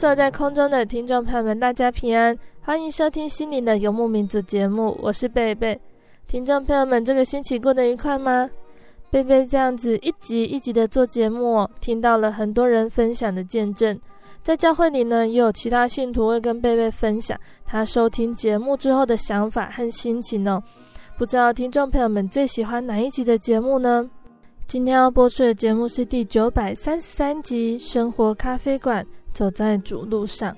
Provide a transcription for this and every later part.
坐在空中的听众朋友们，大家平安，欢迎收听心灵的游牧民族节目，我是贝贝。听众朋友们，这个星期过得愉快吗？贝贝这样子一集一集的做节目，听到了很多人分享的见证。在教会里呢，也有其他信徒会跟贝贝分享他收听节目之后的想法和心情哦。不知道听众朋友们最喜欢哪一集的节目呢？今天要播出的节目是第九百三十三集《生活咖啡馆》。走在主路上，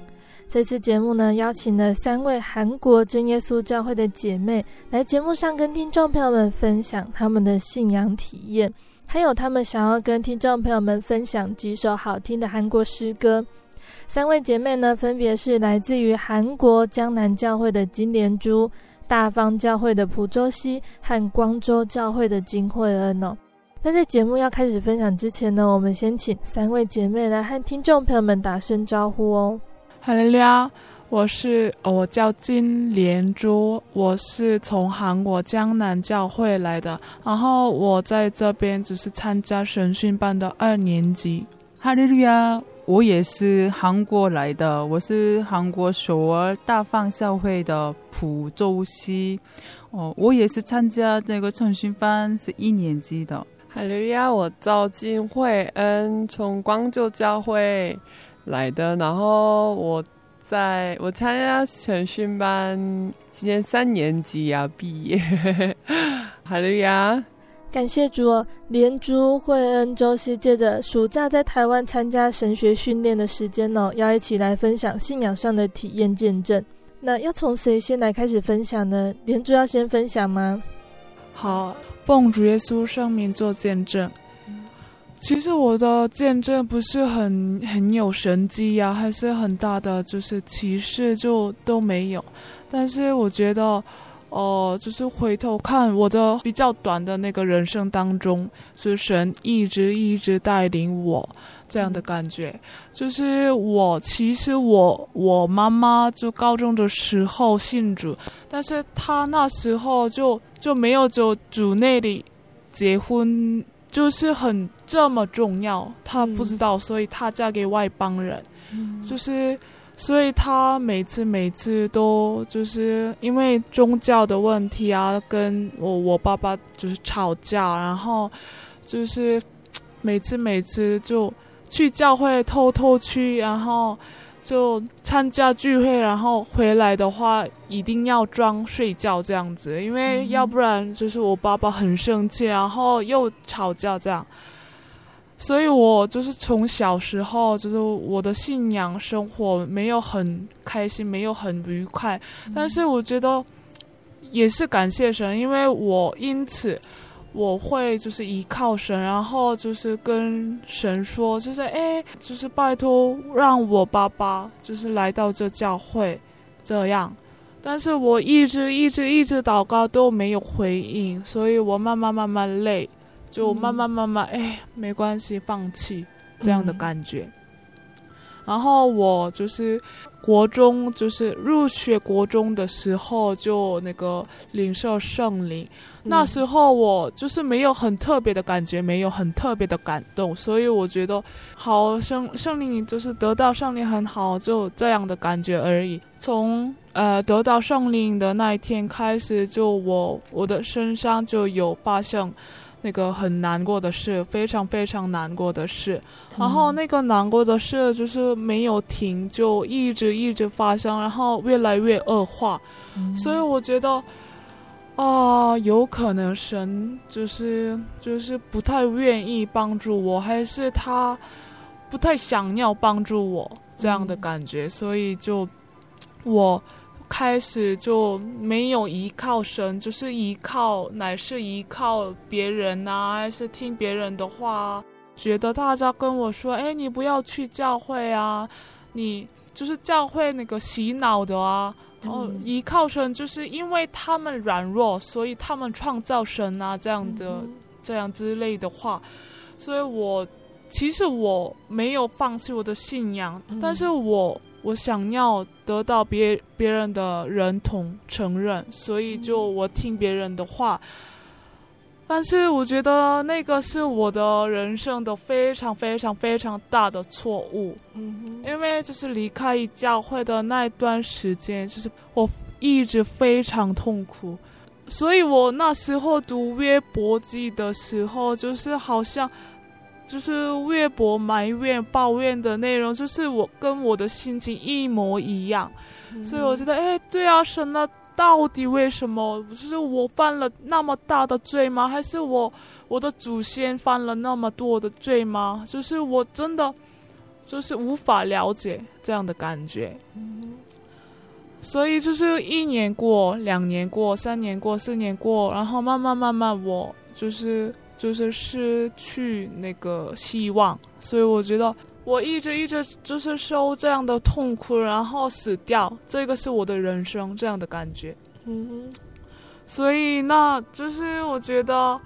这次节目呢，邀请了三位韩国真耶稣教会的姐妹来节目上跟听众朋友们分享他们的信仰体验，还有他们想要跟听众朋友们分享几首好听的韩国诗歌。三位姐妹呢，分别是来自于韩国江南教会的金莲珠、大方教会的朴周熙和光州教会的金惠恩哦。那在节目要开始分享之前呢，我们先请三位姐妹来和听众朋友们打声招呼哦。哈喽呀，我是我叫金莲珠，我是从韩国江南教会来的，然后我在这边只是参加神训班的二年级。哈喽呀，我也是韩国来的，我是韩国首尔大放教会的朴周熙，哦，我也是参加这个神训班是一年级的。哈喽呀，我叫金惠恩，从光州教会来的。然后我在我参加神训班，今年三年级要毕业。哈喽呀，感谢主哦，连珠惠恩周西借着暑假在台湾参加神学训练的时间哦，要一起来分享信仰上的体验见证。那要从谁先来开始分享呢？连珠要先分享吗？好。奉主耶稣圣名做见证。其实我的见证不是很很有神迹呀，还是很大的，就是歧视就都没有。但是我觉得，哦、呃，就是回头看我的比较短的那个人生当中，是神一直一直带领我这样的感觉。就是我其实我我妈妈就高中的时候信主，但是她那时候就。就没有就主内里结婚，就是很这么重要，她不知道，所以她嫁给外邦人，嗯、就是所以她每次每次都就是因为宗教的问题啊，跟我我爸爸就是吵架，然后就是每次每次就去教会偷偷去，然后。就参加聚会，然后回来的话一定要装睡觉这样子，因为要不然就是我爸爸很生气，然后又吵架这样。所以我就是从小时候就是我的信仰生活没有很开心，没有很愉快，但是我觉得也是感谢神，因为我因此。我会就是依靠神，然后就是跟神说，就是哎，就是拜托让我爸爸就是来到这教会，这样。但是我一直一直一直祷告都没有回应，所以我慢慢慢慢累，就慢慢慢慢哎，没关系，放弃这样的感觉。然后我就是国中，就是入学国中的时候就那个领受圣灵，那时候我就是没有很特别的感觉，没有很特别的感动，所以我觉得好圣圣灵就是得到圣灵很好，就这样的感觉而已。从呃得到圣灵的那一天开始，就我我的身上就有发现。那个很难过的事，非常非常难过的事，然后那个难过的事就是没有停，就一直一直发生，然后越来越恶化，嗯、所以我觉得，啊、呃，有可能神就是就是不太愿意帮助我，还是他不太想要帮助我这样的感觉，嗯、所以就我。开始就没有依靠神，就是依靠，乃是依靠别人啊，还是听别人的话？觉得大家跟我说：“哎，你不要去教会啊，你就是教会那个洗脑的啊。”然后依靠神，就是因为他们软弱，所以他们创造神啊，这样的、嗯、这样之类的话。所以我其实我没有放弃我的信仰，嗯、但是我。我想要得到别别人的认同承认，所以就我听别人的话。但是我觉得那个是我的人生的非常非常非常大的错误。嗯，因为就是离开教会的那一段时间，就是我一直非常痛苦。所以我那时候读约伯记的时候，就是好像。就是微博埋怨、抱怨的内容，就是我跟我的心情一模一样，嗯、所以我觉得，哎，对啊，神啊，到底为什么？就是我犯了那么大的罪吗？还是我我的祖先犯了那么多的罪吗？就是我真的就是无法了解这样的感觉。嗯、所以就是一年过，两年过，三年过，四年过，然后慢慢慢慢，我就是。就是失去那个希望，所以我觉得我一直一直就是受这样的痛苦，然后死掉，这个是我的人生这样的感觉。嗯，所以那就是我觉得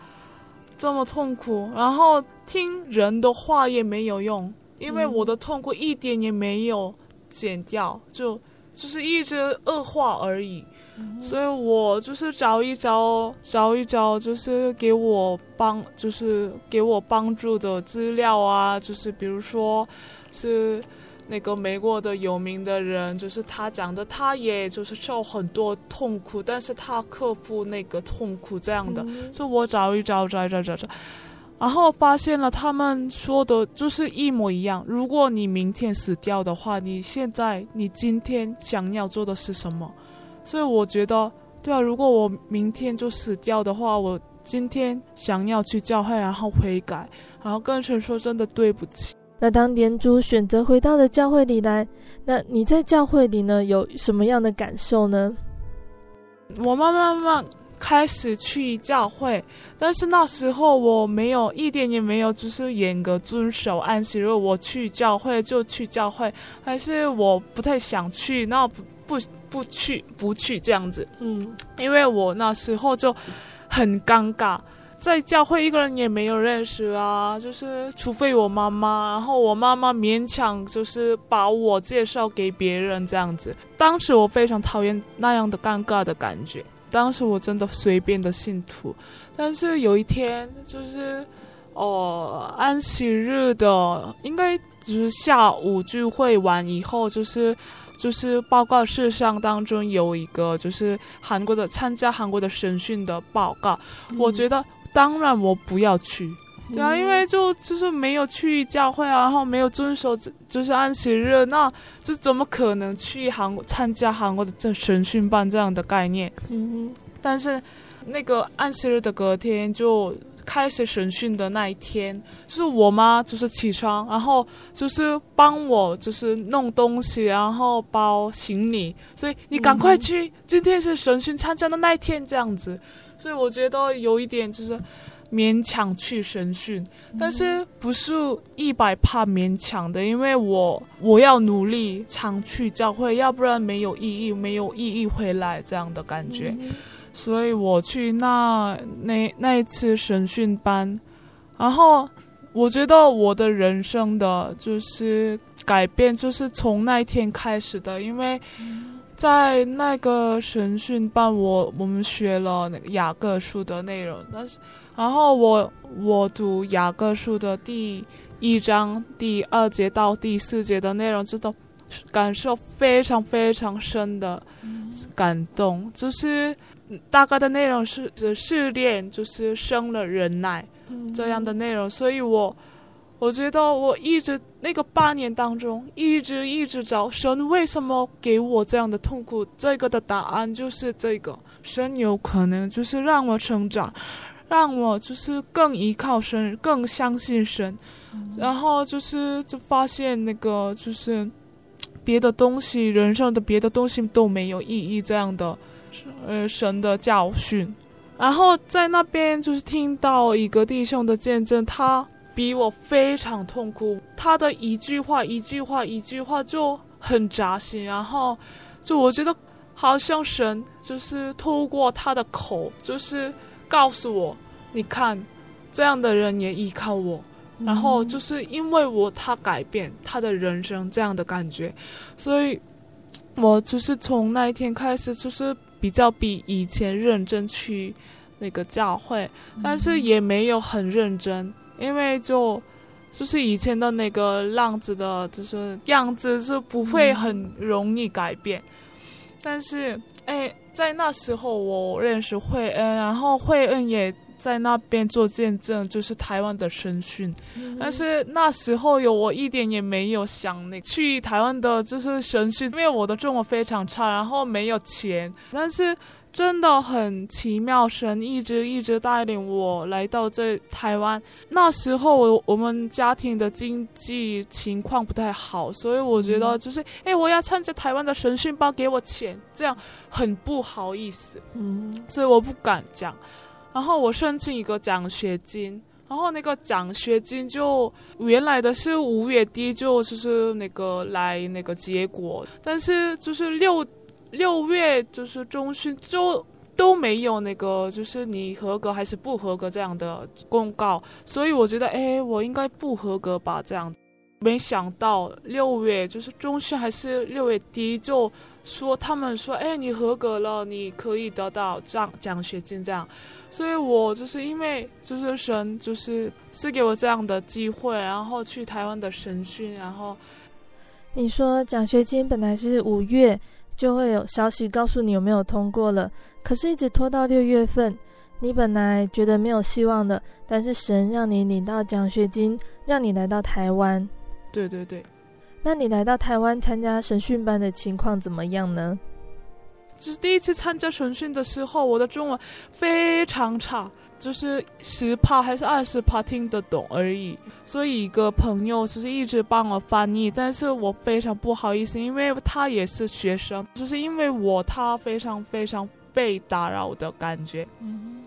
这么痛苦，然后听人的话也没有用，因为我的痛苦一点也没有减掉，就就是一直恶化而已。所以我就是找一找，找一找，就是给我帮，就是给我帮助的资料啊，就是比如说，是那个美国的有名的人，就是他讲的，他也就是受很多痛苦，但是他克服那个痛苦这样的。嗯、所以我找一找，找一找，找找，然后发现了他们说的就是一模一样。如果你明天死掉的话，你现在你今天想要做的是什么？所以我觉得，对啊，如果我明天就死掉的话，我今天想要去教会，然后悔改，然后跟神说真的对不起。那当店主选择回到了教会里来，那你在教会里呢，有什么样的感受呢？我慢慢慢慢开始去教会，但是那时候我没有一点也没有，就是严格遵守安息日。我去教会就去教会，还是我不太想去，那不不。不去，不去这样子，嗯，因为我那时候就很尴尬，在教会一个人也没有认识啊，就是除非我妈妈，然后我妈妈勉强就是把我介绍给别人这样子。当时我非常讨厌那样的尴尬的感觉，当时我真的随便的信徒，但是有一天就是哦，安息日的应该就是下午聚会完以后就是。就是报告事项当中有一个，就是韩国的参加韩国的审讯的报告。嗯、我觉得当然我不要去，对啊，嗯、因为就就是没有去教会啊，然后没有遵守就是安息日，那就怎么可能去韩国参加韩国的这神训班这样的概念？嗯，但是那个安息日的隔天就。开始审讯的那一天，就是我妈就是起床，然后就是帮我就是弄东西，然后包行李，所以你赶快去，嗯、今天是审讯参加的那一天这样子，所以我觉得有一点就是勉强去审讯，但是不是一百怕勉强的，因为我我要努力常去教会，要不然没有意义，没有意义回来这样的感觉。嗯所以我去那那那一次神训班，然后我觉得我的人生的就是改变，就是从那一天开始的，因为在那个神训班我，我们学了雅各书的内容，但是然后我我读雅各书的第一章第二节到第四节的内容，知道感受非常非常深的感动，就是大概的内容是试炼，就是生了忍耐这样的内容，所以我。我觉得我一直那个八年当中，一直一直找神为什么给我这样的痛苦，这个的答案就是这个，神有可能就是让我成长，让我就是更依靠神，更相信神，然后就是就发现那个就是别的东西，人生的别的东西都没有意义这样的，呃，神的教训，然后在那边就是听到一个弟兄的见证，他。比我非常痛苦，他的一句话，一句话，一句话就很扎心，然后就我觉得好像神就是透过他的口，就是告诉我，你看这样的人也依靠我，然后就是因为我他改变他的人生这样的感觉，所以我就是从那一天开始，就是比较比以前认真去那个教会，但是也没有很认真。因为就就是以前的那个浪子的，就是样子是不会很容易改变，嗯、但是哎，在那时候我认识慧恩，然后慧恩也在那边做见证，就是台湾的神训，嗯、但是那时候有我一点也没有想那去台湾的，就是神训，因为我的中文非常差，然后没有钱，但是。真的很奇妙，神一直一直带领我来到这台湾。那时候我我们家庭的经济情况不太好，所以我觉得就是，哎、嗯，我要趁着台湾的神训包，给我钱，这样很不好意思。嗯，所以我不敢讲。然后我申请一个奖学金，然后那个奖学金就原来的是五月底就就是那个来那个结果，但是就是六。六月就是中旬就都没有那个，就是你合格还是不合格这样的公告，所以我觉得，哎，我应该不合格吧？这样，没想到六月就是中旬还是六月底就说他们说，哎，你合格了，你可以得到奖奖学金这样，所以我就是因为就是神就是赐给我这样的机会，然后去台湾的神训，然后你说奖学金本来是五月。就会有消息告诉你有没有通过了，可是一直拖到六月份，你本来觉得没有希望的，但是神让你领到奖学金，让你来到台湾。对对对，那你来到台湾参加神训班的情况怎么样呢？就是第一次参加神训的时候，我的中文非常差。就是十趴还是二十趴听得懂而已，所以一个朋友就是一直帮我翻译，但是我非常不好意思，因为他也是学生，就是因为我他非常非常被打扰的感觉。嗯，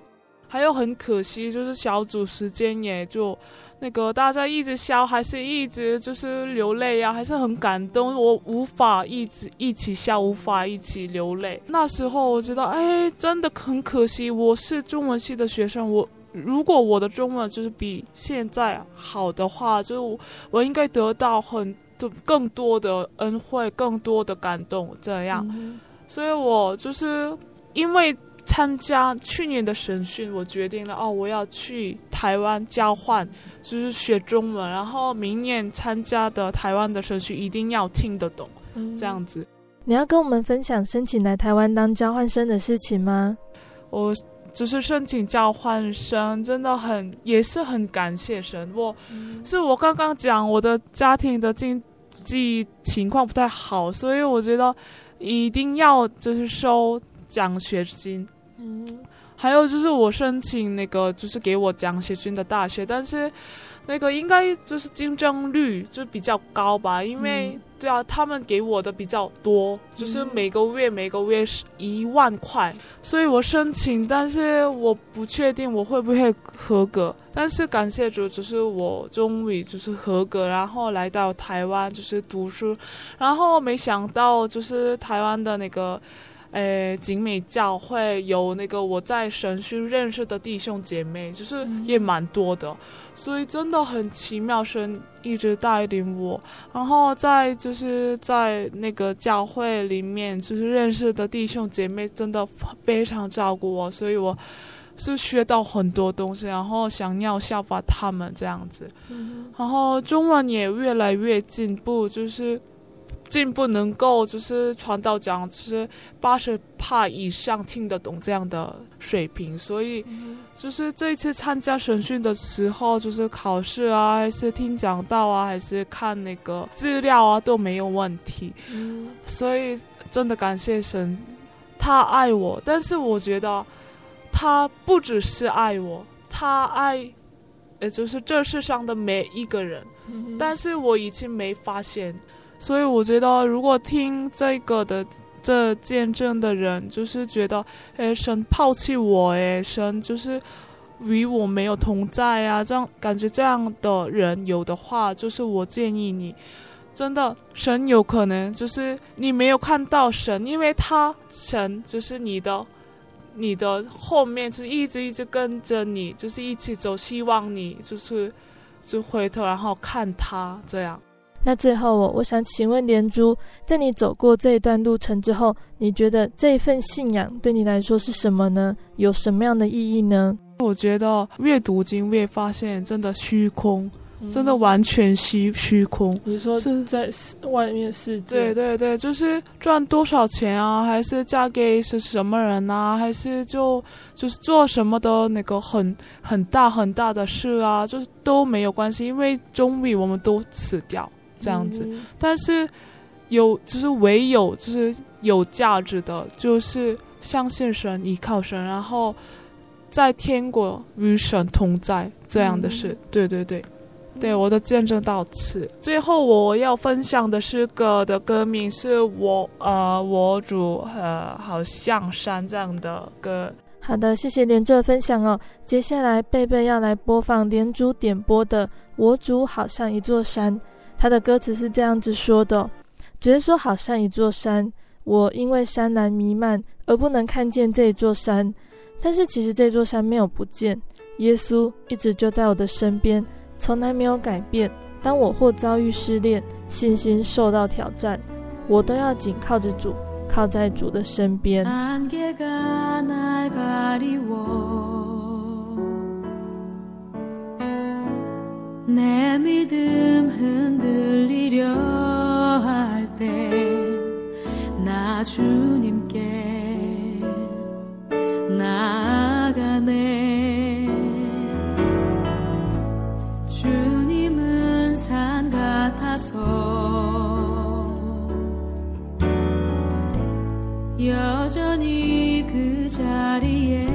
还有很可惜，就是小组时间也就。那个大家一直笑，还是一直就是流泪呀、啊，还是很感动。我无法一直一起笑，无法一起流泪。那时候我觉得，哎，真的很可惜。我是中文系的学生，我如果我的中文就是比现在好的话，就我，我应该得到很多更多的恩惠，更多的感动。这样，嗯、所以我就是因为。参加去年的审讯，我决定了哦，我要去台湾交换，就是学中文。然后明年参加的台湾的审讯一定要听得懂，嗯、这样子。你要跟我们分享申请来台湾当交换生的事情吗？我只是申请交换生，真的很也是很感谢神。我、嗯、是我刚刚讲我的家庭的经济情况不太好，所以我觉得一定要就是收奖学金。嗯，还有就是我申请那个就是给我奖学金的大学，但是那个应该就是竞争率就比较高吧，因为、嗯、对啊，他们给我的比较多，就是每个月每个月是一万块，所以我申请，但是我不确定我会不会合格。但是感谢主，就是我终于就是合格，然后来到台湾就是读书，然后没想到就是台湾的那个。诶，景美教会有那个我在神训认识的弟兄姐妹，就是也蛮多的，所以真的很奇妙，神一直带领我。然后在就是在那个教会里面，就是认识的弟兄姐妹真的非常照顾我，所以我是学到很多东西，然后想要效法他们这样子。然后中文也越来越进步，就是。进不能够就是传到讲，就是八十帕以上听得懂这样的水平，所以就是这一次参加审讯的时候，就是考试啊，还是听讲道啊，还是看那个资料啊，都没有问题。所以真的感谢神，他爱我，但是我觉得他不只是爱我，他爱，也就是这世上的每一个人，但是我已经没发现。所以我觉得，如果听这个的这见证的人，就是觉得，哎，神抛弃我，哎，神就是与我没有同在啊，这样感觉这样的人有的话，就是我建议你，真的，神有可能就是你没有看到神，因为他神就是你的，你的后面就是一直一直跟着你，就是一起走，希望你就是就回头然后看他这样。那最后我我想请问连珠，在你走过这一段路程之后，你觉得这一份信仰对你来说是什么呢？有什么样的意义呢？我觉得越读经越发现，真的虚空，嗯、真的完全虚虚空。你说是在外面世界？对对对，就是赚多少钱啊，还是嫁给是什么人啊，还是就就是做什么的那个很很大很大的事啊，就是都没有关系，因为终于我们都死掉。这样子，但是有就是唯有就是有价值的，就是相信神、依靠神，然后在天国与神同在这样的事。嗯、对对对，对我的见证到此。最后我要分享的诗歌的歌名是我呃我主呃好像山这样的歌。好的，谢谢连珠的分享哦。接下来贝贝要来播放连珠点播的《我主好像一座山》。他的歌词是这样子说的：“主耶稣好像一座山，我因为山岚弥漫而不能看见这座山，但是其实这座山没有不见，耶稣一直就在我的身边，从来没有改变。当我或遭遇失恋，信心受到挑战，我都要紧靠着主，靠在主的身边。” 내 믿음 흔들리려 할 때 나 주님께 나아가네 주님은 산 같아서 여전히 그 자리에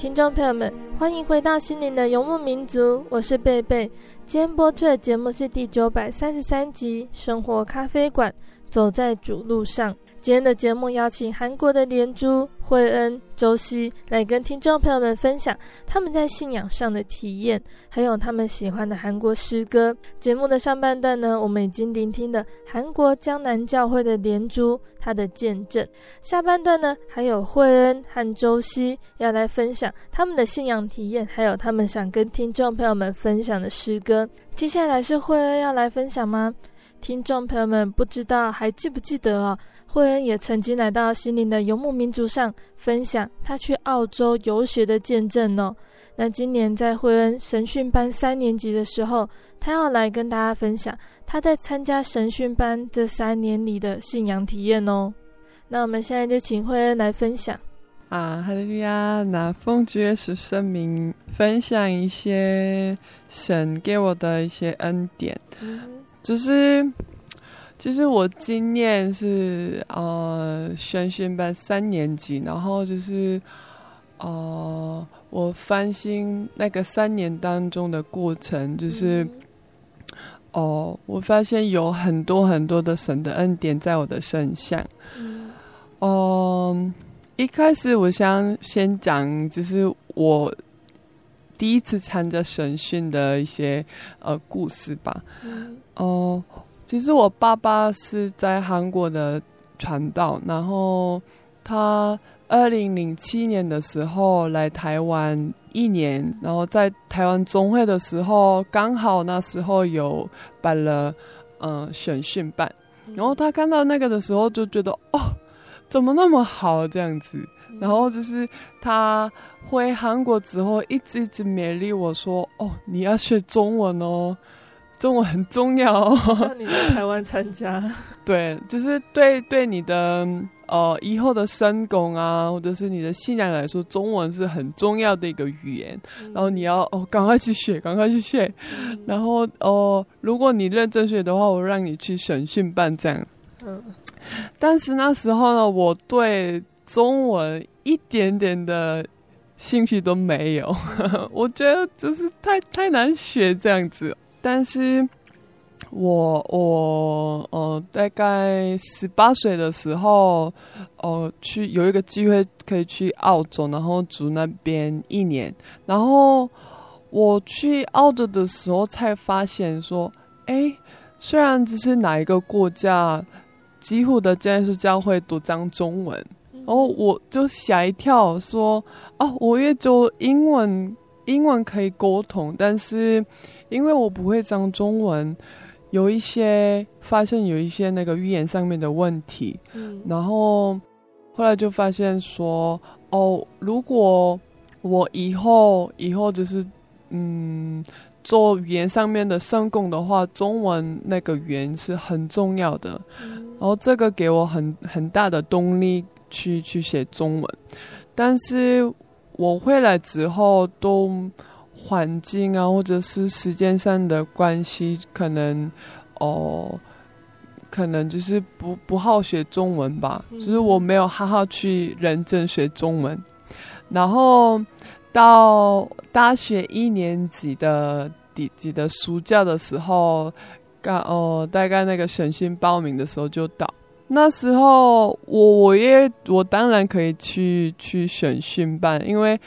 听众朋友们，欢迎回到心灵的游牧民族，我是贝贝。今天播出的节目是第九百三十三集《生活咖啡馆》，走在主路上。今天的节目邀请韩国的连珠、惠恩、周希来跟听众朋友们分享他们在信仰上的体验，还有他们喜欢的韩国诗歌。节目的上半段呢，我们已经聆听了韩国江南教会的连珠他的见证；下半段呢，还有惠恩和周希要来分享他们的信仰体验，还有他们想跟听众朋友们分享的诗歌。接下来是惠恩要来分享吗？听众朋友们，不知道还记不记得哦？惠恩也曾经来到心灵的游牧民族上分享他去澳洲游学的见证哦。那今年在惠恩神训班三年级的时候，他要来跟大家分享他在参加神训班这三年里的信仰体验哦。那我们现在就请惠恩来分享啊，哈利路亚！那奉主耶稣圣名分享一些神给我的一些恩典，嗯、就是。其实我今年是呃宣训班三年级，然后就是呃我翻新那个三年当中的过程，就是哦、嗯呃、我发现有很多很多的神的恩典在我的身上。嗯、呃，一开始我想先讲，就是我第一次参加神训的一些呃故事吧。嗯。哦、呃。其实我爸爸是在韩国的传道，然后他二零零七年的时候来台湾一年，然后在台湾中会的时候，刚好那时候有办了嗯选训班，然后他看到那个的时候就觉得哦，怎么那么好这样子，然后就是他回韩国之后一直一直勉励我说哦，你要学中文哦。中文很重要哦。让你在台湾参加，对，就是对对你的呃以后的深工啊，或者是你的信仰来说，中文是很重要的一个语言。嗯、然后你要哦，赶快去学，赶快去学。嗯、然后哦，如果你认真学的话，我让你去审讯办这样。嗯。但是那时候呢，我对中文一点点的兴趣都没有。我觉得就是太太难学这样子。但是我，我我呃，大概十八岁的时候，呃，去有一个机会可以去澳洲，然后住那边一年。然后我去澳洲的时候，才发现说，哎，虽然只是哪一个国家，几乎的基督教会都讲中文，然后我就吓一跳，说，哦，我也就英文，英文可以沟通，但是。因为我不会讲中文，有一些发现有一些那个语言上面的问题，嗯，然后后来就发现说，哦，如果我以后以后就是嗯做语言上面的圣工的话，中文那个语言是很重要的，嗯，然后这个给我很很大的动力去去写中文，但是我回来之后都。环境啊，或者是时间上的关系，可能哦，可能就是不不好学中文吧。嗯、就是我没有好好去认真学中文。然后到大学一年级的底级的暑假的时候，刚哦，大概那个选训报名的时候就到。那时候我我也我当然可以去去选训班，因为。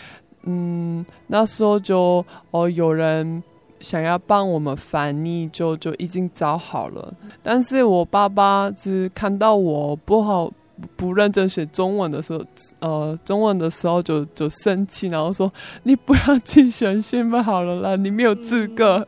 嗯，那时候就哦，有人想要帮我们翻译，就就已经找好了。但是我爸爸是看到我不好不认真学中文的时候，呃，中文的时候就就生气，然后说：“你不要去选训班好了啦，你没有资格。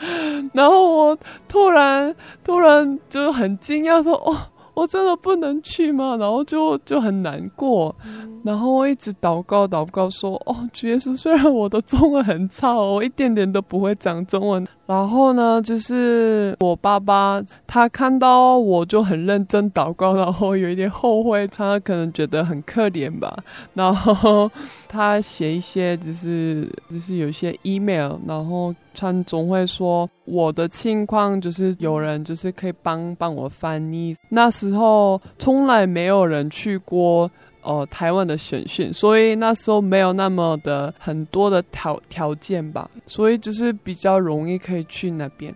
嗯” 然后我突然突然就很惊讶说：“哦。”我真的不能去吗？然后就就很难过，嗯、然后我一直祷告祷告说：“哦，主耶稣，虽然我的中文很差，我一点点都不会讲中文。”然后呢，就是我爸爸他看到我就很认真祷告，然后有一点后悔，他可能觉得很可怜吧。然后他写一些，就是就是有些 email，然后他总会说我的情况就是有人就是可以帮帮我翻译。那时候从来没有人去过。哦、呃，台湾的选训，所以那时候没有那么的很多的条条件吧，所以就是比较容易可以去那边。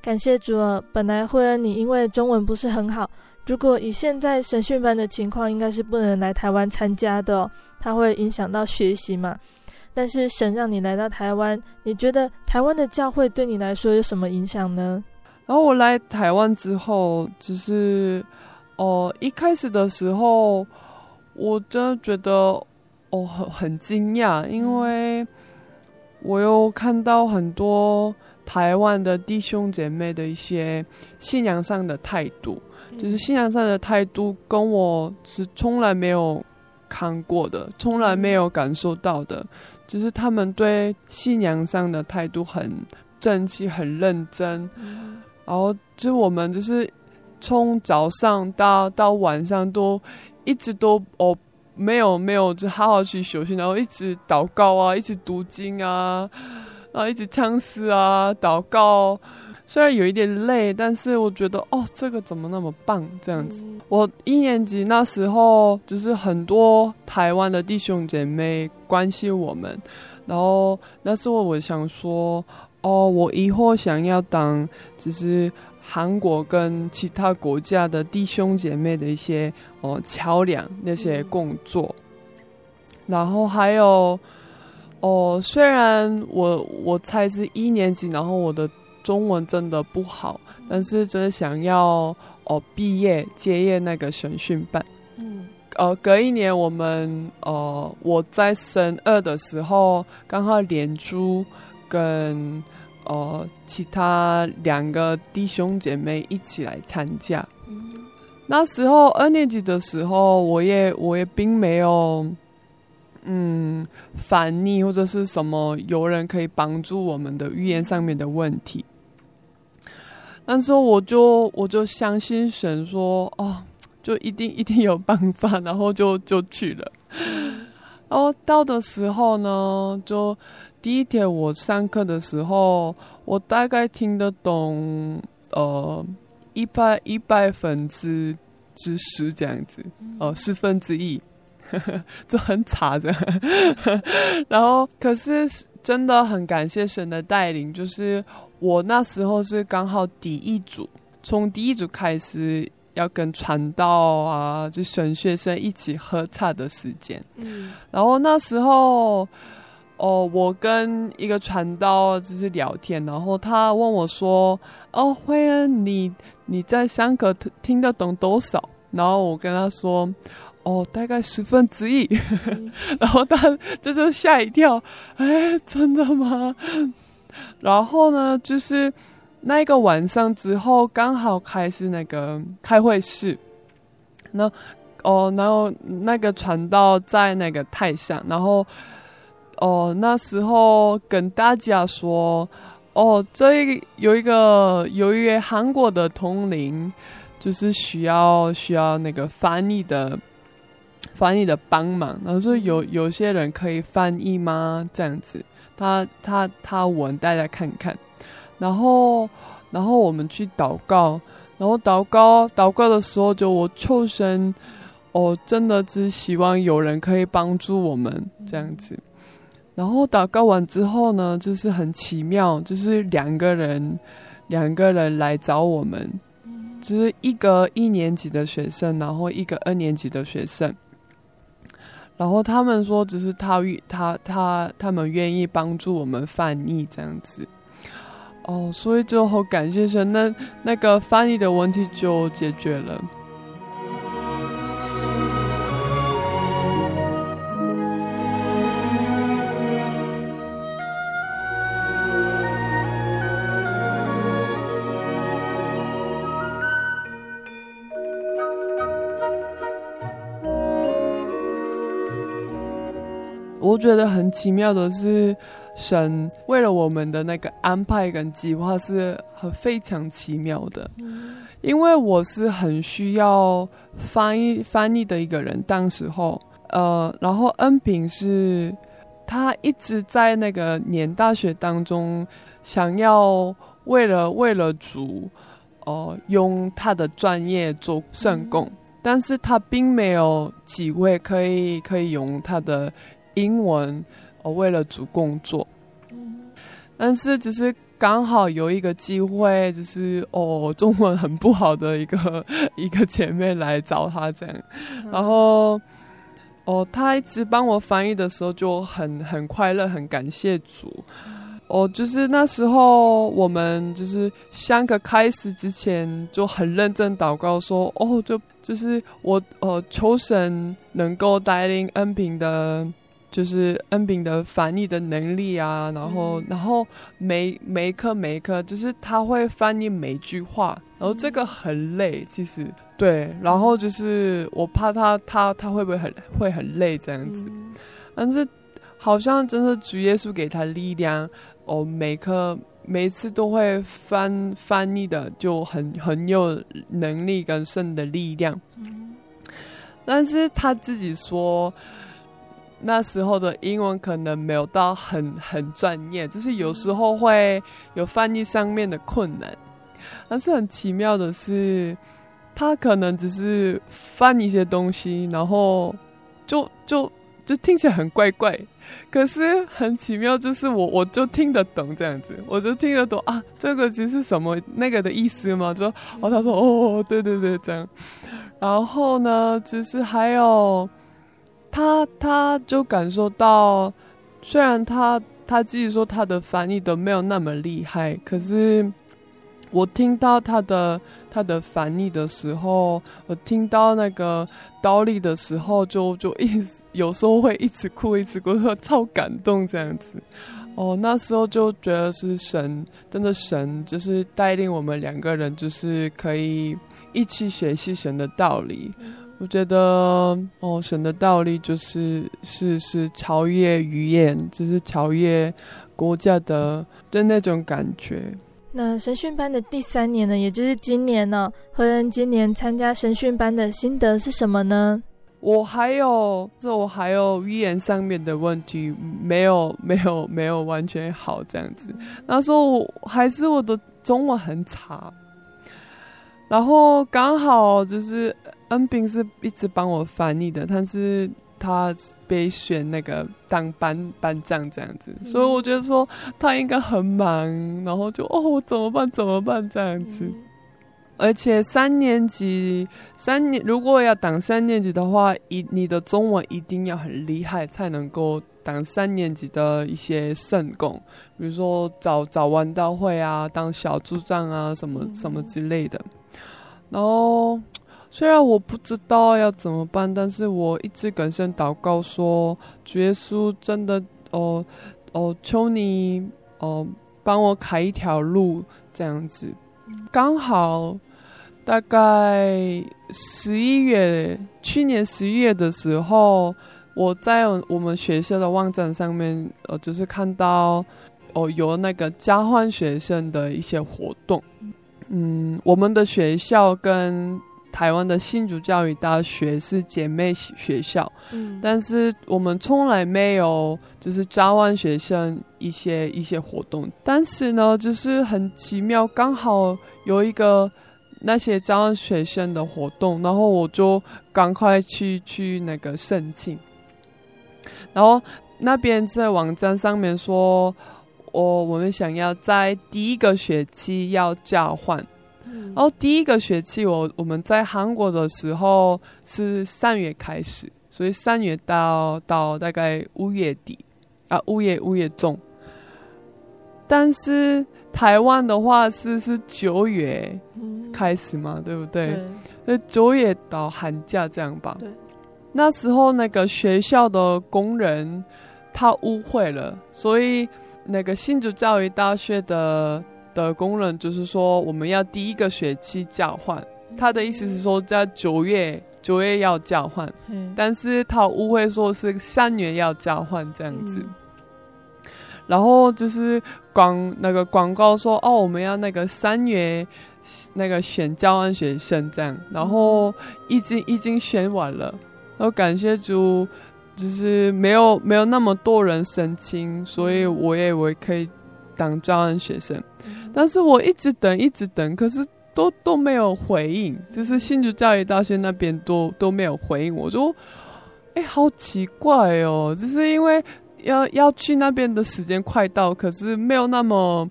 感谢主啊！本来惠恩你因为中文不是很好，如果以现在神训班的情况，应该是不能来台湾参加的哦，它会影响到学习嘛。但是神让你来到台湾，你觉得台湾的教会对你来说有什么影响呢？然后我来台湾之后，就是哦、呃，一开始的时候，我真的觉得哦很很惊讶，因为我又看到很多台湾的弟兄姐妹的一些信仰上的态度，就是信仰上的态度跟我是从来没有看过的，从来没有感受到的。就是他们对信仰上的态度很正气、很认真，嗯、然后就我们就是从早上到到晚上都一直都哦没有没有就好好去修行，然后一直祷告啊，一直读经啊，然后一直唱诗啊，祷告。虽然有一点累，但是我觉得哦，这个怎么那么棒？这样子，嗯、我一年级那时候，就是很多台湾的弟兄姐妹关心我们，然后那时候我想说，哦，我以后想要当就是韩国跟其他国家的弟兄姐妹的一些哦桥梁那些工作，嗯、然后还有哦，虽然我我才是一年级，然后我的。中文真的不好，但是真的想要哦毕业接业那个神训班。嗯，呃，隔一年我们呃我在升二的时候，刚好连珠跟呃其他两个弟兄姐妹一起来参加。嗯，那时候二年级的时候，我也我也并没有嗯反逆或者是什么有人可以帮助我们的语言上面的问题。那时候我就我就相信神说哦，就一定一定有办法，然后就就去了。然后到的时候呢，就第一天我上课的时候，我大概听得懂呃一百一百分之之十这样子，哦、呃、十分之一，就很差的。然后可是真的很感谢神的带领，就是。我那时候是刚好第一组，从第一组开始要跟传道啊，就神学生一起喝茶的时间。嗯，然后那时候，哦，我跟一个传道就是聊天，然后他问我说：“哦，慧恩，你你在香港听得懂多少？”然后我跟他说：“哦，大概十分之一。嗯” 然后他这就吓一跳，哎，真的吗？然后呢，就是那个晚上之后，刚好开始那个开会室。那哦，然后那个传道在那个台上，然后哦，那时候跟大家说，哦，这有一个有一位韩国的同龄，就是需要需要那个翻译的翻译的帮忙。然后说有有些人可以翻译吗？这样子。他他他问，大家看看，然后然后我们去祷告，然后祷告祷告的时候，就我求神，哦，真的只希望有人可以帮助我们这样子。然后祷告完之后呢，就是很奇妙，就是两个人两个人来找我们，就是一个一年级的学生，然后一个二年级的学生。然后他们说，只是他他他他们愿意帮助我们翻译这样子，哦，所以就好感谢神，那那个翻译的问题就解决了。我觉得很奇妙的是，神为了我们的那个安排跟计划是很非常奇妙的。因为我是很需要翻译翻译的一个人，当时候，呃，然后恩平是他一直在那个念大学当中，想要为了为了主，哦、呃，用他的专业做圣工，但是他并没有机会可以可以用他的。英文，哦为了主工作，但是只是刚好有一个机会，就是哦，中文很不好的一个 一个姐妹来找他这样，然后哦，他一直帮我翻译的时候就很很快乐，很感谢主。哦，就是那时候我们就是香歌开始之前就很认真祷告说，哦，就就是我呃求神能够带领恩平的，就是恩平的翻译的能力啊，然后然后每每一课每一课就是他会翻译每句话，然后这个很累，其实对，然后就是我怕他他他会不会很会很累这样子，但是好像真的主耶稣给他力量。哦，每课每次都会翻翻译的，就很很有能力跟神的力量。嗯，但是他自己说，那时候的英文可能没有到很很专业，就是有时候会有翻译上面的困难。但是很奇妙的是，他可能只是翻一些东西，然后就就就听起来很怪怪。可是很奇妙，就是我我就听得懂这样子，我就听得懂啊，这个其实是什么那个的意思吗？就哦，他说哦，对对对，这样。然后呢，就是还有他，他就感受到，虽然他他自己说他的翻译都没有那么厉害，可是我听到他的。他的翻译的时候，我听到那个道理的时候就，就一有时候会一直哭，一直哭，超感动这样子。哦，那时候就觉得是神，真的神就是带领我们两个人，就是可以一起学习神的道理。我觉得哦，神的道理就是是是超越语言，就是超越国家的的那种感觉。那神训班的第三年呢，也就是今年呢，何人今年参加神训班的心得是什么呢？我还有，这我还有语言上面的问题，没有，没有，没有完全好这样子。那时候我还是我的中文很差，然后刚好就是恩平是一直帮我翻译的，但是。他被选那个当班班长这样子，嗯、所以我觉得说他应该很忙，然后就哦怎么办怎么办这样子。嗯、而且三年级三年如果要当三年级的话，一你的中文一定要很厉害，才能够当三年级的一些圣工，比如说早早晚到会啊，当小组长啊什么什么之类的，然后。虽然我不知道要怎么办，但是我一直跟神祷告说：“主耶稣，真的哦哦，求你哦帮我开一条路，这样子。”刚好大概十一月，去年十一月的时候，我在我们学校的网站上面，呃，就是看到哦有那个交换学生的一些活动。嗯，我们的学校跟台湾的新竹教育大学是姐妹学校，嗯，但是我们从来没有就是交换学生一些一些活动，但是呢，就是很奇妙，刚好有一个那些交换学生的活动，然后我就赶快去去那个申请，然后那边在网站上面说，我我们想要在第一个学期要交换。然后第一个学期我我们在韩国的时候是三月开始，所以三月到到大概五月底啊，五月五月中。但是台湾的话是是九月开始嘛，嗯、对不对？对。所以九月到寒假这样吧。对。那时候那个学校的工人他误会了，所以那个新竹教育大学的。的工人就是说，我们要第一个学期交换。他的意思是说，在九月九月要交换，嗯、但是他误会说是三月要交换这样子。嗯、然后就是广那个广告说，哦，我们要那个三月那个选交换学生这样。然后已经已经选完了，然后感谢主，就是没有没有那么多人申请，所以我也我也可以当教案学生。但是我一直等，一直等，可是都都没有回应，就是新竹教育大学那边都都没有回应。我就，哎、欸，好奇怪哦，就是因为要要去那边的时间快到，可是没有那么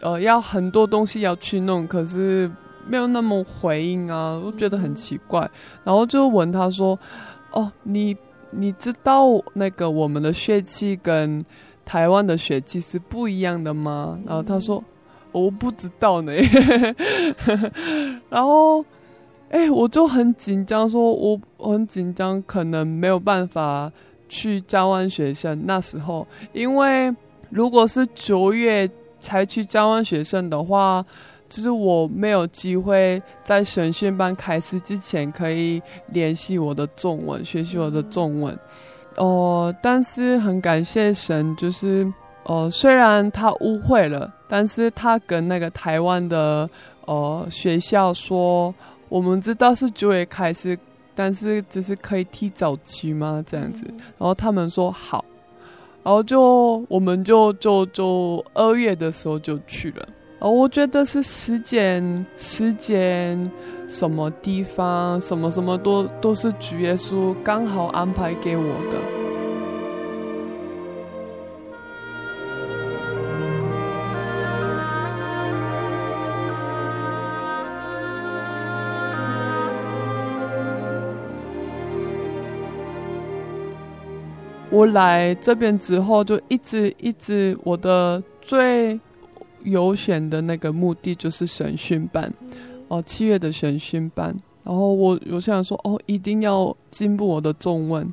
呃要很多东西要去弄，可是没有那么回应啊，我觉得很奇怪。然后就问他说：“哦，你你知道那个我们的血气跟台湾的乐器是不一样的吗？”然后他说：“我不知道呢。”然后。哎，我就很紧张，说我很紧张，可能没有办法去交换学生。那时候，因为如果是九月才去交换学生的话，就是我没有机会在选训班开始之前可以联系我的中文，学习我的中文。哦、呃，但是很感谢神，就是哦、呃，虽然他误会了，但是他跟那个台湾的呃学校说。我们知道是九月开始，但是只是可以提早去吗？这样子，然后他们说好，然后就我们就就就二月的时候就去了。哦我觉得是时间时间什么地方什么什么都都是主耶稣刚好安排给我的。我来这边之后，就一直一直我的最优先的那个目的就是选训班，哦，七月的选训班。然后我我想说，哦，一定要进步我的中文。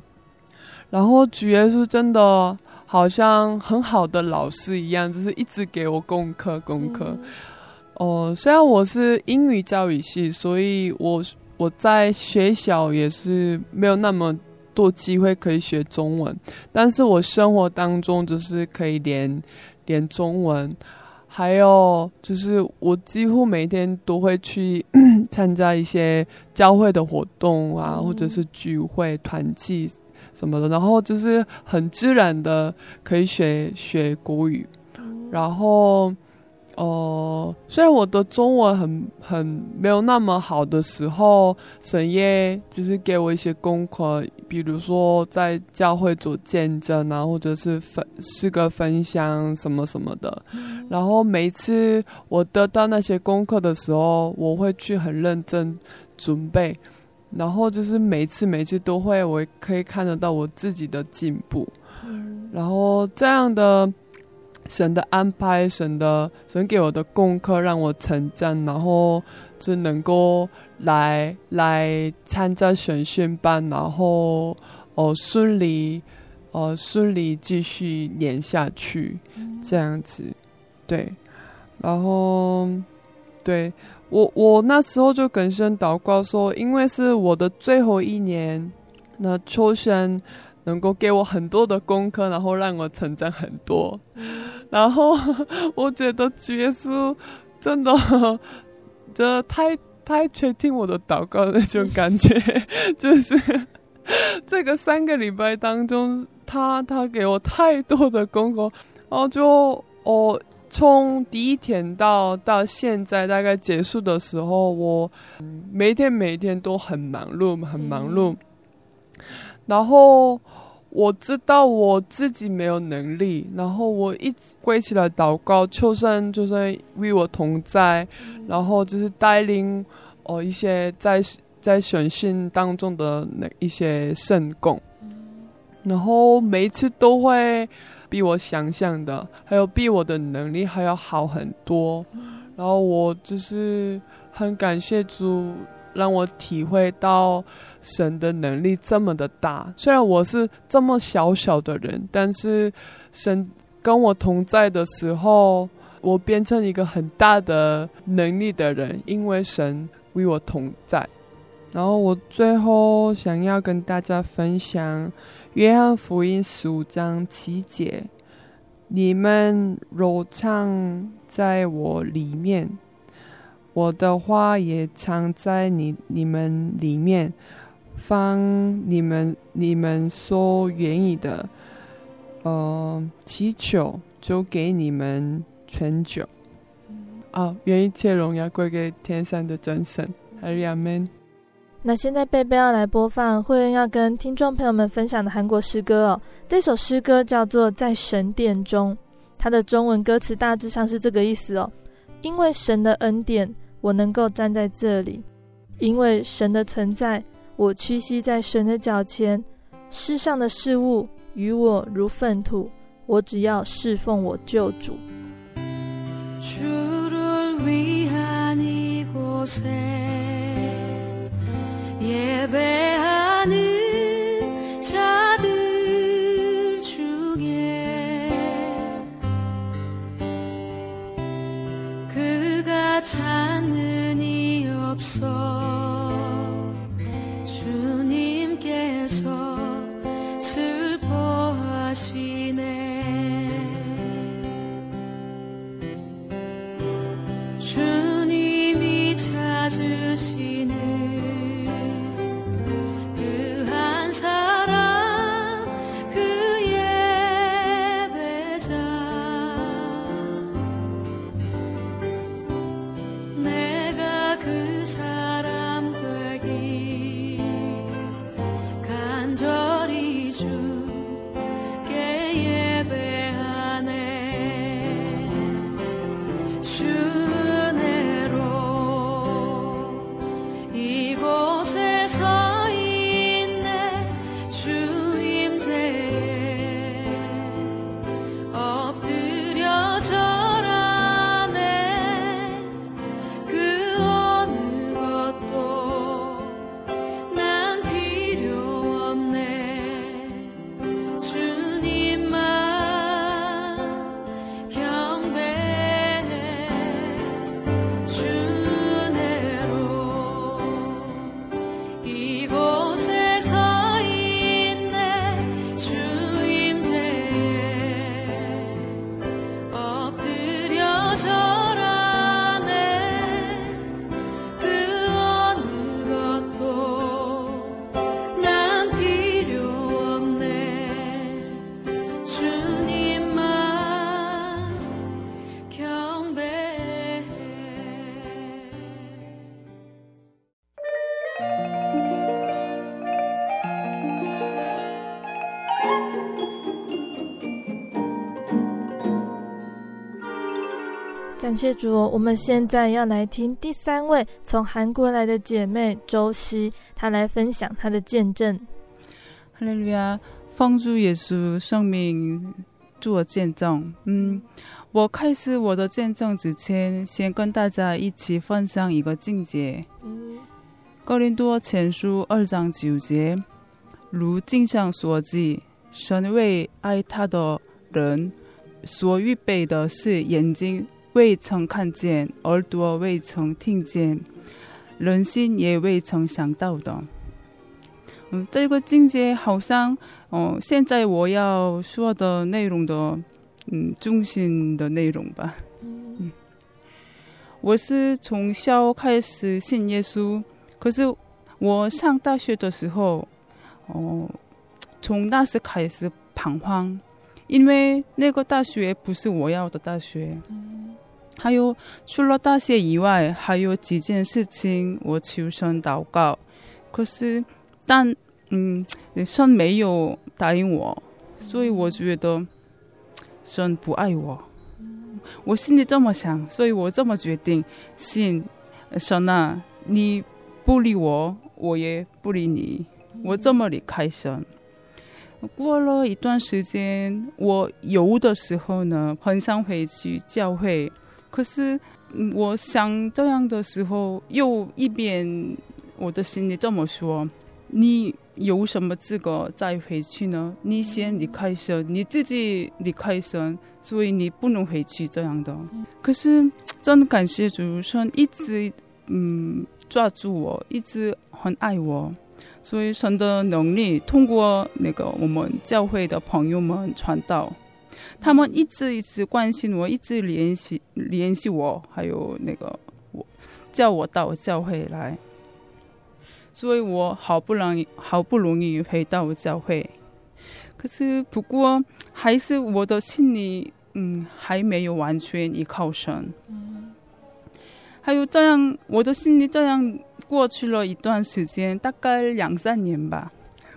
然后主耶稣真的好像很好的老师一样，就是一直给我功课功课。哦，虽然我是英语教育系，所以我我在学校也是没有那么。多机会可以学中文，但是我生活当中就是可以练练中文，还有就是我几乎每天都会去 参加一些教会的活动啊，或者是聚会团契什么的，然后就是很自然的可以学学国语，然后。哦，虽然我的中文很很没有那么好的时候，神也就是给我一些功课，比如说在教会做见证啊，或者是分四个分享什么什么的。然后每次我得到那些功课的时候，我会去很认真准备，然后就是每次每次都会，我可以看得到我自己的进步。然后这样的。神的安排，神的神给我的功课让我成长，然后就能够来来参加选训班，然后哦顺利哦顺利继续练下去，这样子，对，然后对我我那时候就跟神祷告说，因为是我的最后一年，那求神能够给我很多的功课，然后让我成长很多。然后我觉得主耶稣真的，真的太太确定我的祷告的那种感觉，就是这个三个礼拜当中，他他给我太多的功课，然后就我从第一天到到现在大概结束的时候，我每天每天都很忙碌，很忙碌，然后。我知道我自己没有能力，然后我一直跪起来祷告，求神就是与我同在，然后就是带领哦一些在在选训当中的那一些圣工，然后每一次都会比我想象的，还有比我的能力还要好很多，然后我就是很感谢主。让我体会到神的能力这么的大，虽然我是这么小小的人，但是神跟我同在的时候，我变成一个很大的能力的人，因为神与我同在。然后我最后想要跟大家分享约翰福音十五章七节：你们柔唱在我里面。我的话也藏在你你们里面，放你们你们所愿意的，呃，祈求就给你们成就。啊，愿一切荣耀归给天上的真神，阿利亚门。那现在贝贝要来播放慧恩要跟听众朋友们分享的韩国诗歌哦。这首诗歌叫做《在神殿中》，它的中文歌词大致上是这个意思哦。因为神的恩典，我能够站在这里；因为神的存在，我屈膝在神的脚前。世上的事物与我如粪土，我只要侍奉我救主。 찾는 이 없어. 주님께서 슬퍼하시네. 주님이 찾은 感谢主，我们现在要来听第三位从韩国来的姐妹周希，她来分享她的见证。哈利路亚，奉主耶稣圣名做见证。嗯，我开始我的见证之前，先跟大家一起分享一个境界。嗯，哥林多前书二章九节，如经上所记，神为爱他的人所预备的是眼睛。未曾看见，耳朵未曾听见，人心也未曾想到的。嗯，这个境界好像，哦，现在我要说的内容的，嗯，中心的内容吧。嗯，我是从小开始信耶稣，可是我上大学的时候，哦，从那时开始彷徨，因为那个大学不是我要的大学。还有除了大学以外，还有几件事情我求神祷告，可是但嗯，神没有答应我，所以我觉得神不爱我。我心里这么想，所以我这么决定：信神啊，你不理我，我也不理你。我这么离开神。过了一段时间，我有的时候呢，很想回去教会。可是，我想这样的时候，又一边我的心里这么说：“你有什么资格再回去呢？你先离开神，你自己离开神，所以你不能回去这样的。”可是，真的感谢主，神一直嗯抓住我，一直很爱我，所以神的能力通过那个我们教会的朋友们传道。他们一直一直关心我，一直联系联系我，还有那个我叫我到教会来，所以我好不容易好不容易回到教会，可是不过还是我的心里嗯还没有完全依靠神，还有这样我的心里这样过去了一段时间，大概两三年吧，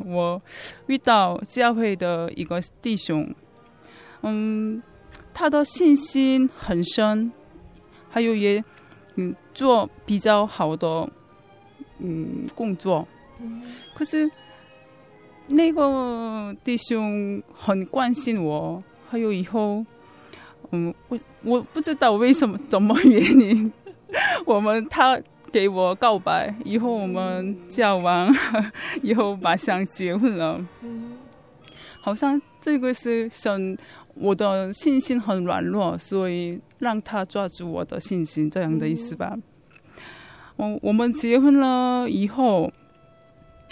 我遇到教会的一个弟兄。嗯，他的信心很深，还有也嗯做比较好的嗯工作。可是那个弟兄很关心我，还有以后嗯我我不知道为什么怎么原因，我们他给我告白以后我们交往 以后马上结婚了。好像这个是神，我的信心很软弱，所以让他抓住我的信心，这样的意思吧。我我们结婚了以后，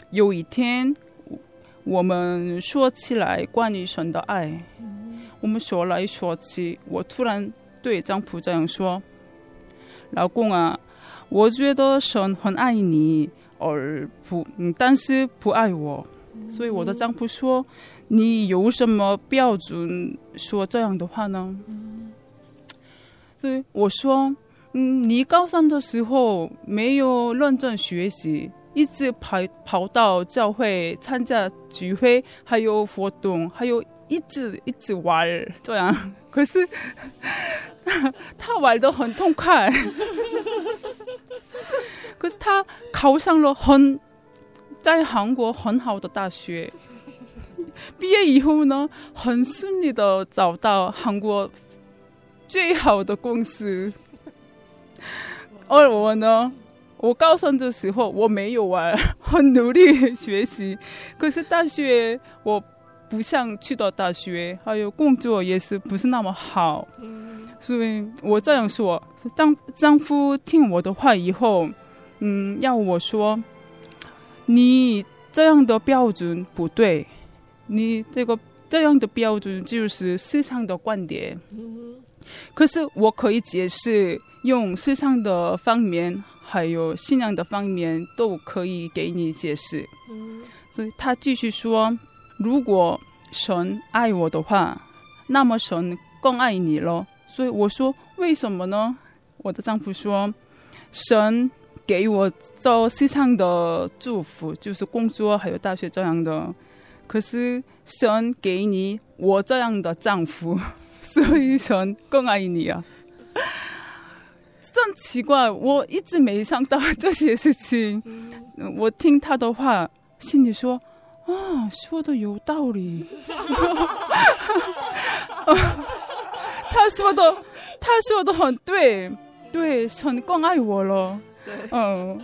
有一天我们说起来关于神的爱，我们说来说去，我突然对丈夫这样说：“老公啊，我觉得神很爱你，而不，但是不爱我。”所以我的丈夫说。你有什么标准说这样的话呢？所以我说，嗯，你高三的时候没有认真学习，一直跑跑到教会参加聚会，还有活动，还有一直一直玩这样。可是 他玩得很痛快，可是他考上了很在韩国很好的大学。毕业以后呢，很顺利的找到韩国最好的公司。而我呢，我高三的时候我没有玩，很努力学习。可是大学我不想去到大学，还有工作也是不是那么好。所以我这样说，丈丈夫听我的话以后，嗯，要我说，你这样的标准不对。你这个这样的标准就是世上的观点，可是我可以解释，用世上的方面还有信仰的方面都可以给你解释。所以他继续说，如果神爱我的话，那么神更爱你了。所以我说，为什么呢？我的丈夫说，神给我这世上的祝福，就是工作还有大学这样的。可是神给你我这样的丈夫，所以神更爱你啊！真奇怪，我一直没想到这些事情。我听他的话，心里说：“啊，说的有道理。”他说的，他说的很对，对，神更爱我了。嗯。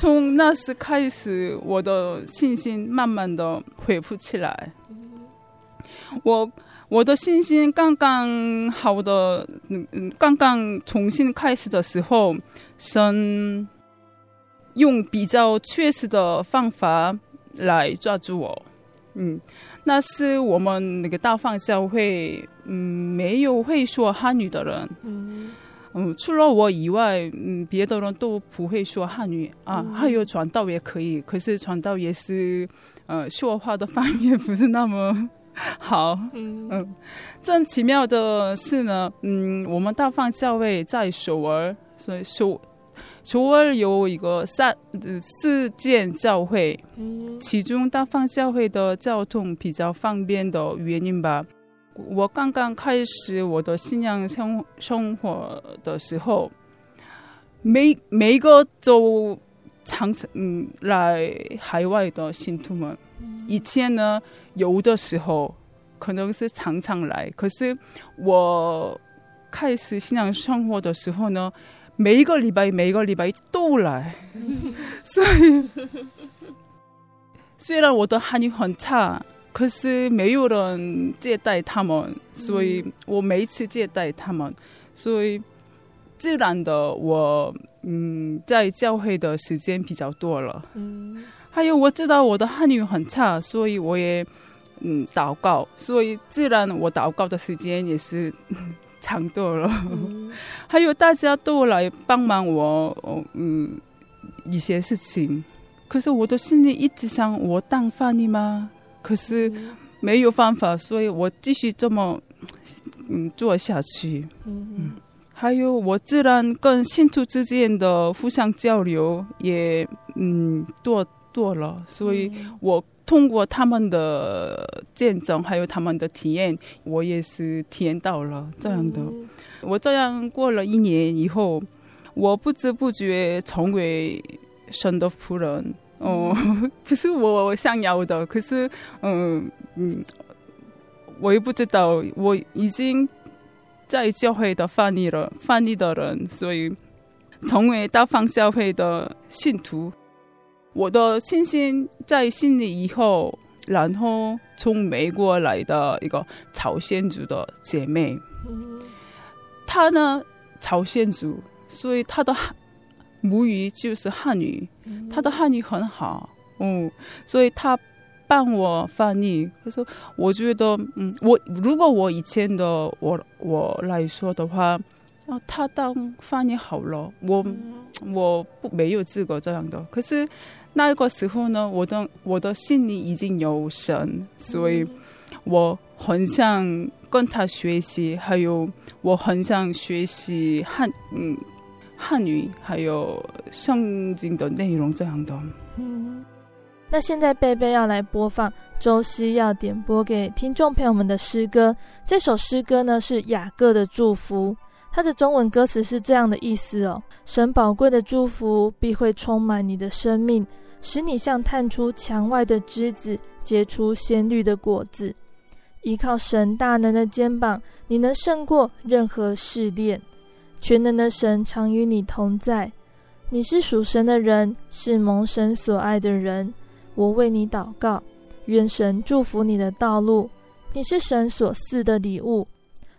从那时开始，我的信心慢慢的恢复起来。我我的信心刚刚好的，嗯嗯，刚刚重新开始的时候，神用比较确实的方法来抓住我。嗯，那是我们那个大放教会，嗯，没有会说汉语的人。嗯。嗯，除了我以外，嗯，别的人都不会说汉语啊。还有传道也可以，可是传道也是，呃，说话的方面不是那么 好。嗯嗯，真奇妙的是呢，嗯，我们大放教会在首尔，所以首首尔有一个三四间教会，其中大放教会的交通比较方便的原因吧。我刚刚开始我的信仰生生活的时候，每每个周常常嗯来海外的信徒们，以前呢有的时候可能是常常来，可是我开始信仰生活的时候呢，每一个礼拜每一个礼拜都来，所以 虽然我的汉语很差。可是没有人接待他们，所以我每次接待他们，所以自然的我嗯在教会的时间比较多了。嗯，还有我知道我的汉语很差，所以我也嗯祷告，所以自然我祷告的时间也是 长多了。嗯，还有大家都来帮忙我，嗯一些事情。可是我的心里一直想，我当翻译吗？可是没有办法，所以我继续这么嗯做下去。嗯，还有我自然跟信徒之间的互相交流也嗯多多了，所以我通过他们的见证，还有他们的体验，我也是体验到了这样的。嗯、我这样过了一年以后，我不知不觉成为神的仆人。哦，不是我想要的，可是，嗯嗯，我也不知道，我已经在教会的翻译了，翻译的人，所以成为大放教会的信徒。我的信心在心里以后，然后从美国来的一个朝鲜族的姐妹，她呢朝鲜族，所以她的。母语就是汉语，他的汉语很好，嗯，所以他帮我翻译。他说我觉得，嗯，我如果我以前的我我来说的话，啊，他当翻译好了，我我不没有资格这样的。可是那个时候呢，我的我的心里已经有神，所以我很想跟他学习，还有我很想学习汉，嗯。汉语还有圣经的内容这样的。嗯，那现在贝贝要来播放周希要点播给听众朋友们的诗歌。这首诗歌呢是雅各的祝福，它的中文歌词是这样的意思哦：神宝贵的祝福必会充满你的生命，使你像探出墙外的枝子，结出鲜绿的果子。依靠神大能的肩膀，你能胜过任何试炼。全能的神常与你同在，你是属神的人，是蒙神所爱的人。我为你祷告，愿神祝福你的道路。你是神所赐的礼物，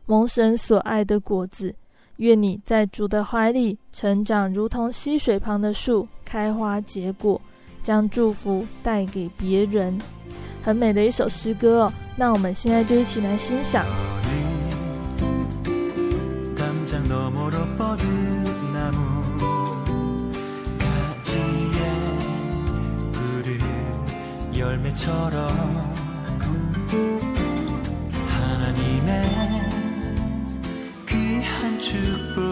蒙神所爱的果子。愿你在主的怀里成长，如同溪水旁的树，开花结果，将祝福带给别人。很美的一首诗歌哦，那我们现在就一起来欣赏。 열매처럼 하나님의 귀한 축복.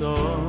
sol.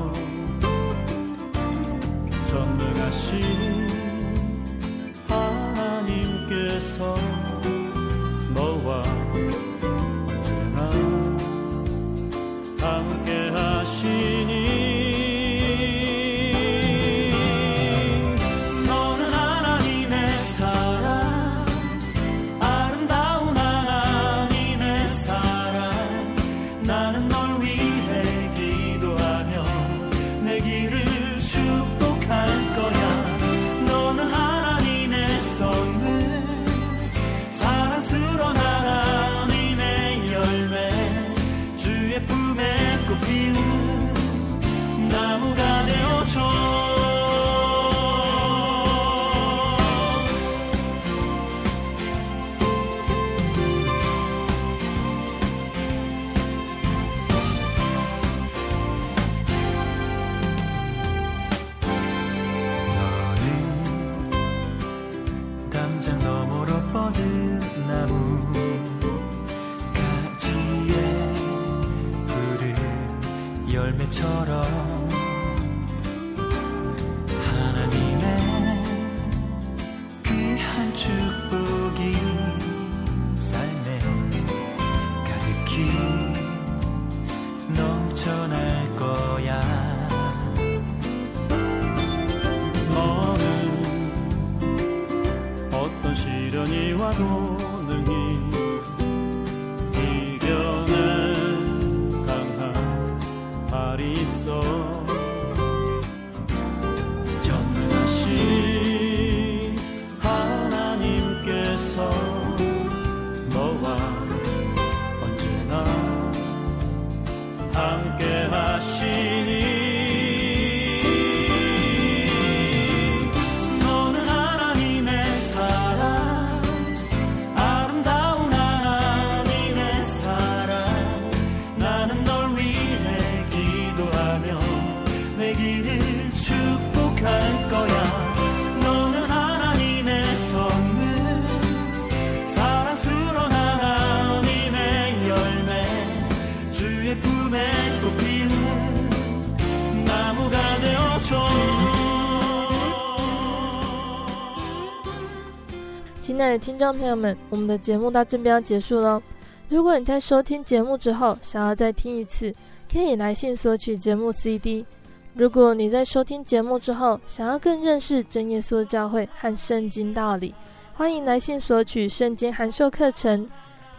的听众朋友们，我们的节目到这边要结束喽。如果你在收听节目之后想要再听一次，可以来信索取节目 CD。如果你在收听节目之后想要更认识真耶稣教会和圣经道理，欢迎来信索取圣经函授课程。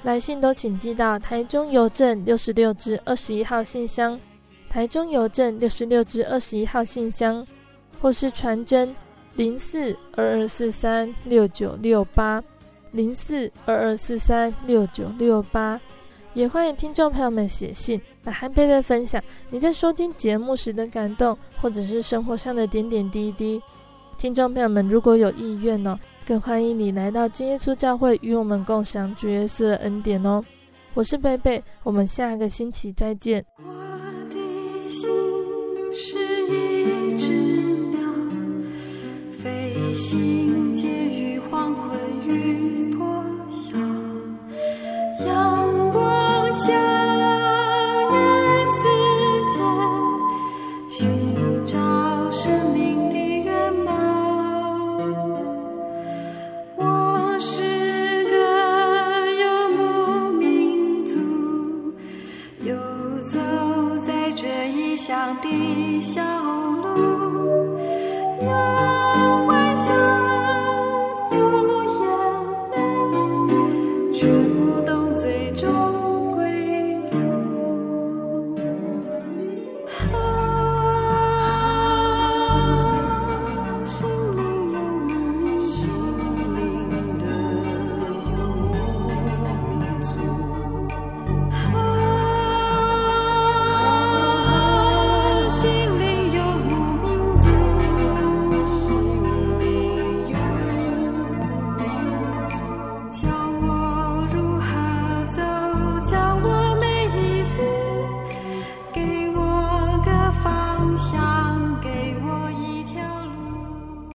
来信都请寄到台中邮政六十六支二十一号信箱，台中邮政六十六支二十一号信箱，或是传真。零四二二四三六九六八，零四二二四三六九六八，也欢迎听众朋友们写信来和贝贝分享你在收听节目时的感动，或者是生活上的点点滴滴。听众朋友们如果有意愿呢、更欢迎你来到真耶稣教会与我们共享主耶稣的恩典哦。我是贝贝，我们下个星期再见。我的心是一只心结语。